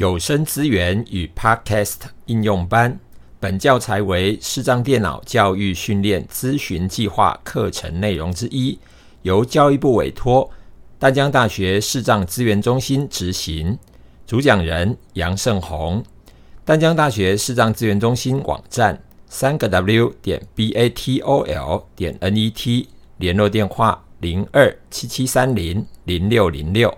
有声资源与 Podcast 应用班，本教材为视障电脑教育训练咨询计划课程内容之一，由教育部委托淡江大学视障资源中心执行。主讲人杨胜宏。淡江大学视障资源中心网站：三个 W 点 B A T O L 点 N E T，联络电话：零二七七三零零六零六。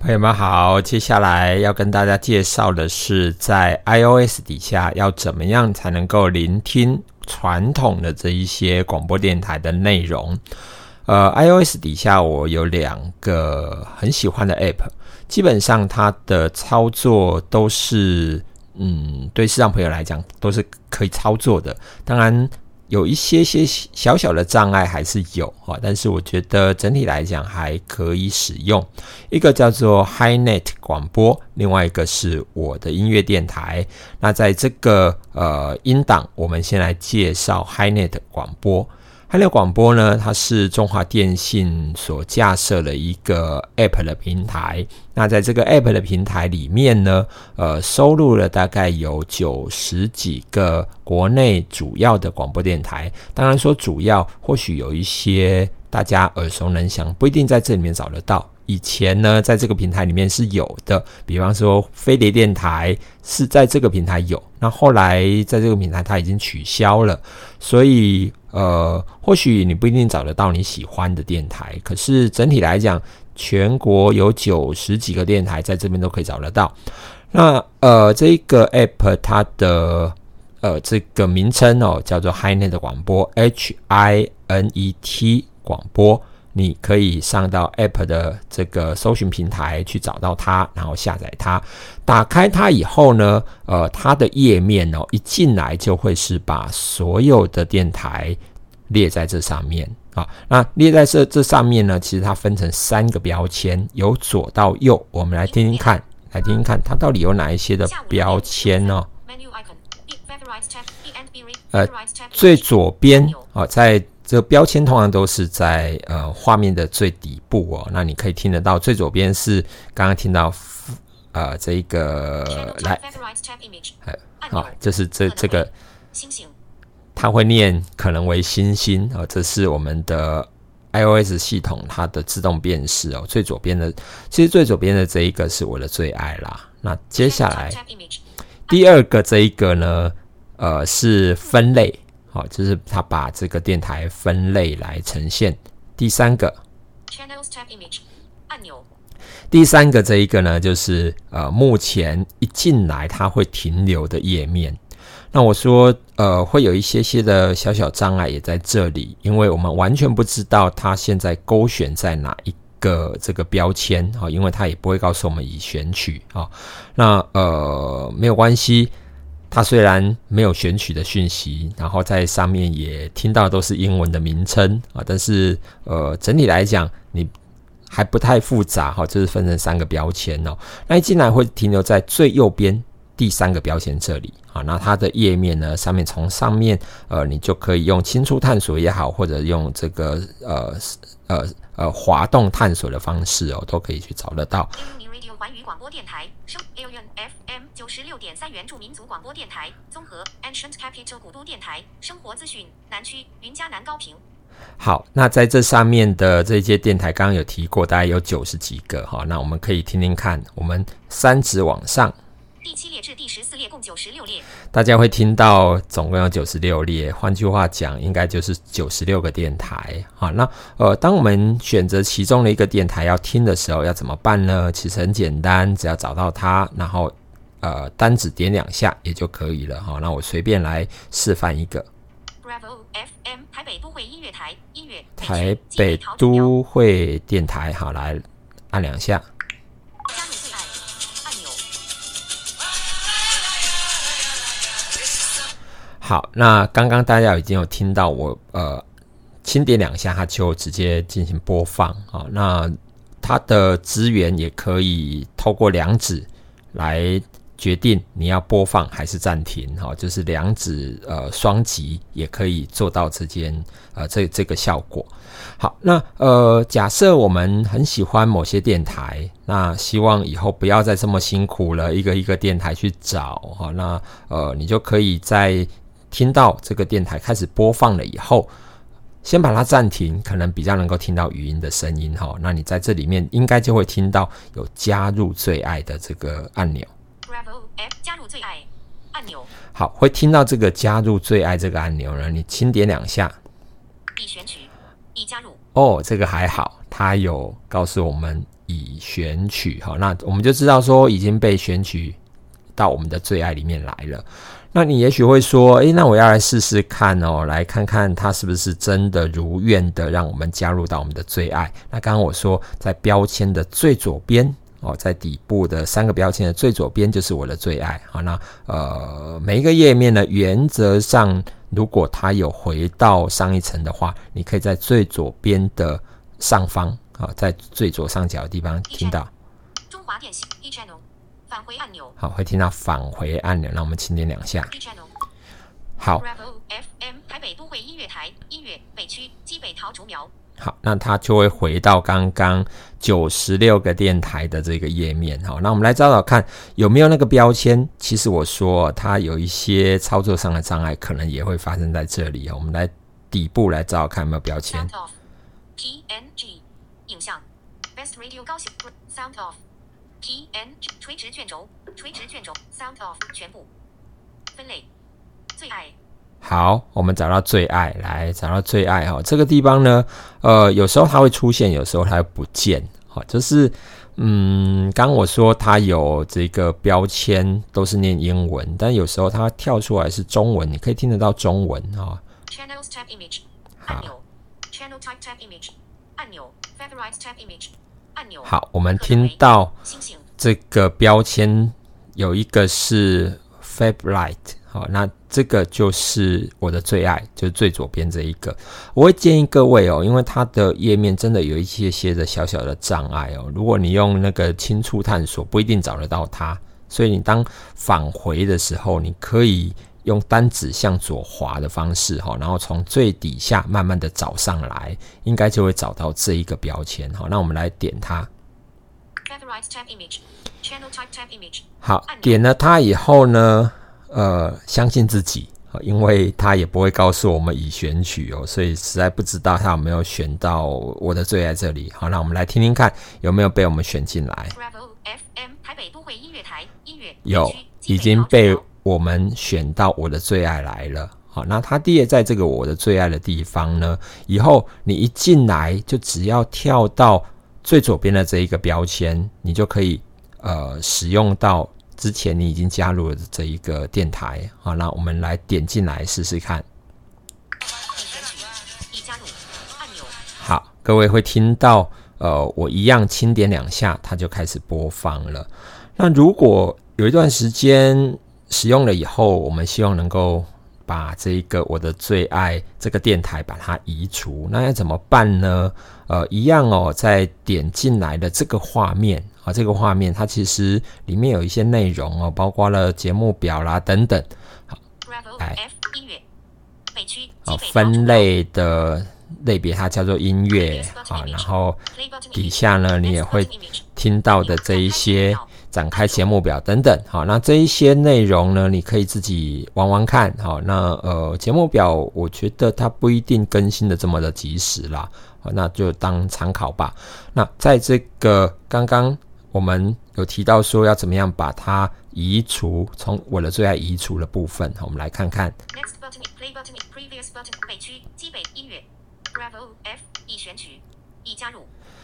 朋友们好，接下来要跟大家介绍的是，在 iOS 底下要怎么样才能够聆听传统的这一些广播电台的内容。呃，iOS 底下我有两个很喜欢的 App，基本上它的操作都是，嗯，对视障朋友来讲都是可以操作的。当然。有一些些小小的障碍还是有哈，但是我觉得整体来讲还可以使用。一个叫做 HiNet 广播，另外一个是我的音乐电台。那在这个呃音档，我们先来介绍 HiNet 广播。海流广播呢，它是中华电信所架设的一个 App 的平台。那在这个 App 的平台里面呢，呃，收录了大概有九十几个国内主要的广播电台。当然说主要，或许有一些大家耳熟能详，不一定在这里面找得到。以前呢，在这个平台里面是有的，比方说飞碟电台是在这个平台有。那后来在这个平台它已经取消了，所以。呃，或许你不一定找得到你喜欢的电台，可是整体来讲，全国有九十几个电台在这边都可以找得到。那呃，这个 app 它的呃这个名称哦，叫做 HiNet 广播，H I N E T 广播。你可以上到 App 的这个搜寻平台去找到它，然后下载它。打开它以后呢，呃，它的页面哦，一进来就会是把所有的电台列在这上面啊。那列在这这上面呢，其实它分成三个标签，由左到右。我们来听听看，来听听看，它到底有哪一些的标签呢？呃，最左边啊，在。这个标签通常都是在呃画面的最底部哦，那你可以听得到最左边是刚刚听到呃这一个来，好，这是这这个星星，它会念可能为星星哦，这是我们的 iOS 系统它的自动辨识哦，最左边的其实最左边的这一个是我的最爱啦。那接下来第二个这一个呢，呃是分类。好，就是他把这个电台分类来呈现。第三个按钮，第三个这一个呢，就是呃，目前一进来它会停留的页面。那我说呃，会有一些些的小小障碍也在这里，因为我们完全不知道它现在勾选在哪一个这个标签啊，因为它也不会告诉我们已选取啊。那呃，没有关系。它虽然没有选取的讯息，然后在上面也听到都是英文的名称啊，但是呃，整体来讲你还不太复杂哈，就是分成三个标签哦。那一进来会停留在最右边第三个标签这里啊，那它的页面呢，上面从上面呃，你就可以用轻触探索也好，或者用这个呃呃呃滑动探索的方式哦，都可以去找得到。环宇广播电台，声 FM 九十六点三原住民族广播电台，综合 Ancient Capital 古都电台，生活资讯南区云嘉南高频。好，那在这上面的这些电台，刚刚有提过，大概有九十几个哈。那我们可以听听看，我们三指往上。第七列至第十四列共九十六列，大家会听到总共有九十六列。换句话讲，应该就是九十六个电台。好，那呃，当我们选择其中的一个电台要听的时候，要怎么办呢？其实很简单，只要找到它，然后呃单指点两下也就可以了。好，那我随便来示范一个。Bravo FM 台北都会音乐台音乐台北都会电台。好，来按两下。好，那刚刚大家已经有听到我呃轻点两下，它就直接进行播放啊。那它的资源也可以透过两指来决定你要播放还是暂停，哈，就是两指呃双击也可以做到之间呃这这个效果。好，那呃假设我们很喜欢某些电台，那希望以后不要再这么辛苦了，一个一个电台去找哈，那呃你就可以在听到这个电台开始播放了以后，先把它暂停，可能比较能够听到语音的声音哈。那你在这里面应该就会听到有加入最爱的这个按钮。加入最爱按钮，好，会听到这个加入最爱这个按钮呢，你轻点两下，已选取，已加入。哦，这个还好，它有告诉我们已选取，哈，那我们就知道说已经被选取到我们的最爱里面来了。那你也许会说，诶，那我要来试试看哦，来看看它是不是真的如愿的让我们加入到我们的最爱。那刚刚我说在标签的最左边。哦，在底部的三个标签的最左边就是我的最爱。好，那呃，每一个页面呢，原则上如果它有回到上一层的话，你可以在最左边的上方啊，在最左上角的地方听到中华电信 E channel 返回按钮。好，会听到返回按钮，那我们轻点两下。好。FM 台北都会音乐台音乐北区基北桃竹苗。好，那它就会回到刚刚九十六个电台的这个页面。好，那我们来找找看有没有那个标签。其实我说它有一些操作上的障碍，可能也会发生在这里我们来底部来找找看有没有标签。PNG 影像 Best Radio 高兴 Sound Off PNG 垂直卷轴垂直卷轴 Sound Off 全部分类最爱。好，我们找到最爱，来找到最爱哈。这个地方呢，呃，有时候它会出现，有时候它会不见。好，就是，嗯，刚我说它有这个标签都是念英文，但有时候它跳出来是中文，你可以听得到中文哈。Channels tab image 按钮，Channel type tab image 按钮，Favorites tab image。好，我们听到这个标签有一个是 Favorite。好，那这个就是我的最爱，就是最左边这一个。我会建议各位哦，因为它的页面真的有一些些的小小的障碍哦。如果你用那个轻触探索，不一定找得到它。所以你当返回的时候，你可以用单指向左滑的方式哈，然后从最底下慢慢的找上来，应该就会找到这一个标签。哈，那我们来点它。好，点了它以后呢？呃，相信自己因为它也不会告诉我们已选取哦，所以实在不知道它有没有选到我的最爱这里。好，那我们来听听看有没有被我们选进来。有已经被我们选到我的最爱来了。好，那它列在这个我的最爱的地方呢，以后你一进来就只要跳到最左边的这一个标签，你就可以呃使用到。之前你已经加入了这一个电台，好，那我们来点进来试试看。好，各位会听到，呃，我一样轻点两下，它就开始播放了。那如果有一段时间使用了以后，我们希望能够把这一个我的最爱这个电台把它移除，那要怎么办呢？呃，一样哦，在点进来的这个画面。啊，这个画面它其实里面有一些内容哦，包括了节目表啦等等。好，来，哦，分类的类别它叫做音乐啊，然后底下呢你也会听到的这一些展开节目表等等。好，那这一些内容呢，你可以自己玩玩看。好，那呃节目表我觉得它不一定更新的这么的及时啦，那就当参考吧。那在这个刚刚。我们有提到说要怎么样把它移除，从我的最爱移除的部分，我们来看看。Next button, play button, previous button, 北区基北音乐，Bravo F 已选取，已加入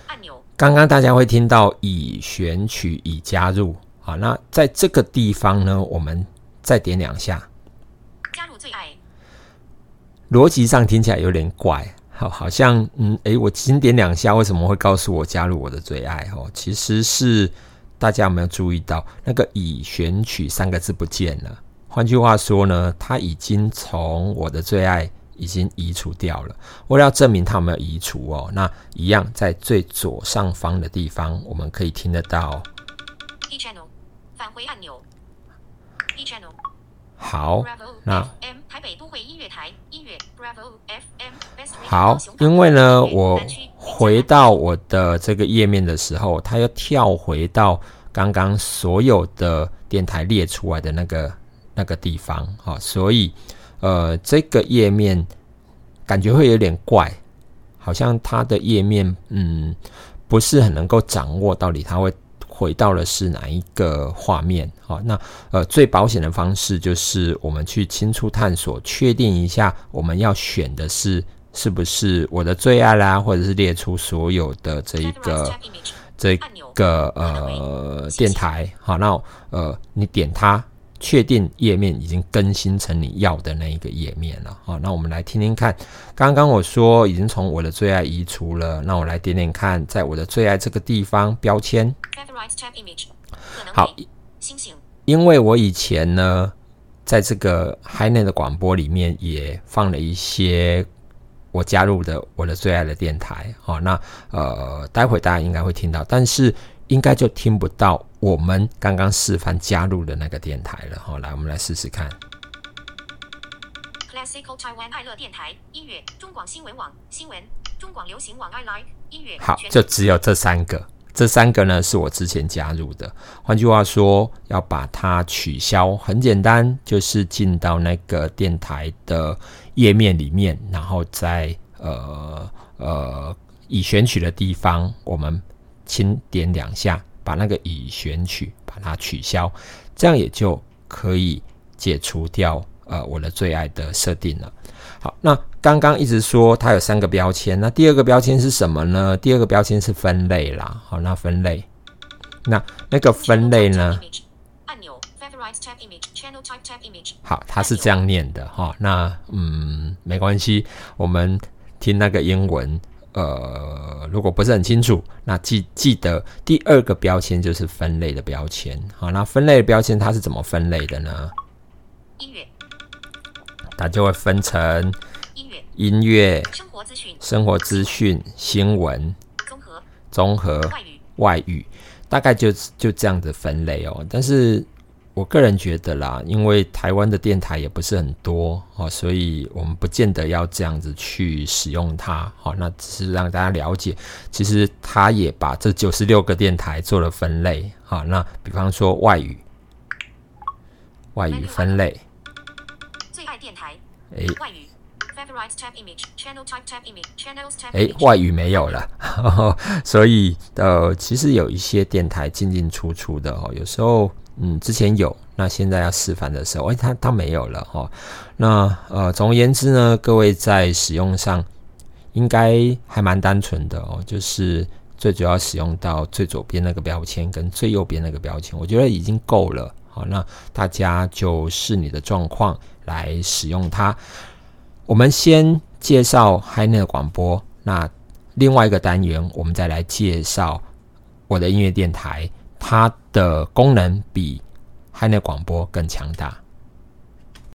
按钮。刚刚大家会听到已选取，已加入。好，那在这个地方呢，我们再点两下。加入最爱。逻辑上听起来有点怪。好，好像嗯，诶，我轻点两下，为什么会告诉我加入我的最爱？哦，其实是大家有没有注意到那个已选取三个字不见了？换句话说呢，它已经从我的最爱已经移除掉了。为了要证明它有没有移除哦，那一样在最左上方的地方，我们可以听得到。channel 返回按钮。好，那好，因为呢，我回到我的这个页面的时候，它又跳回到刚刚所有的电台列出来的那个那个地方啊，所以呃，这个页面感觉会有点怪，好像它的页面嗯不是很能够掌握到底它会。回到的是哪一个画面？好，那呃最保险的方式就是我们去清楚探索，确定一下我们要选的是是不是我的最爱啦，或者是列出所有的这一个这个呃电台。好，那呃你点它。确定页面已经更新成你要的那一个页面了好，那我们来听听看。刚刚我说已经从我的最爱移除了，那我来点点看，在我的最爱这个地方标签。好，因为我以前呢，在这个 HiNet 的广播里面也放了一些我加入的我的最爱的电台。好，那呃，待会大家应该会听到，但是。应该就听不到我们刚刚示范加入的那个电台了。好，来，我们来试试看。Classical Taiwan 爱乐电台音乐，中广新闻网新闻，中广流行网 I Like 音乐。好，就只有这三个，这三个呢是我之前加入的。换句话说，要把它取消，很简单，就是进到那个电台的页面里面，然后在呃呃已选取的地方，我们。轻点两下，把那个已选取把它取消，这样也就可以解除掉呃我的最爱的设定了。好，那刚刚一直说它有三个标签，那第二个标签是什么呢？第二个标签是分类啦。好，那分类，那那个分类呢？好，它是这样念的哈。那嗯，没关系，我们听那个英文。呃，如果不是很清楚，那记记得第二个标签就是分类的标签。好，那分类的标签它是怎么分类的呢？音乐，它就会分成音乐、音乐、生活资讯、生活资讯、新闻、综合、综合、外语、外语，大概就就这样子分类哦。但是。我个人觉得啦，因为台湾的电台也不是很多哦，所以我们不见得要这样子去使用它。好，那只是让大家了解，其实它也把这九十六个电台做了分类。好，那比方说外语，外语分类，最爱电台，哎，外语哎，外语没有了，所以呃，其实有一些电台进进出出的哦，有时候。嗯，之前有，那现在要示范的时候，哎，它它没有了哈。那呃，总而言之呢，各位在使用上应该还蛮单纯的哦，就是最主要使用到最左边那个标签跟最右边那个标签，我觉得已经够了。好，那大家就视你的状况来使用它。我们先介绍 HiNet 广播，那另外一个单元我们再来介绍我的音乐电台。它的功能比海内广播更强大。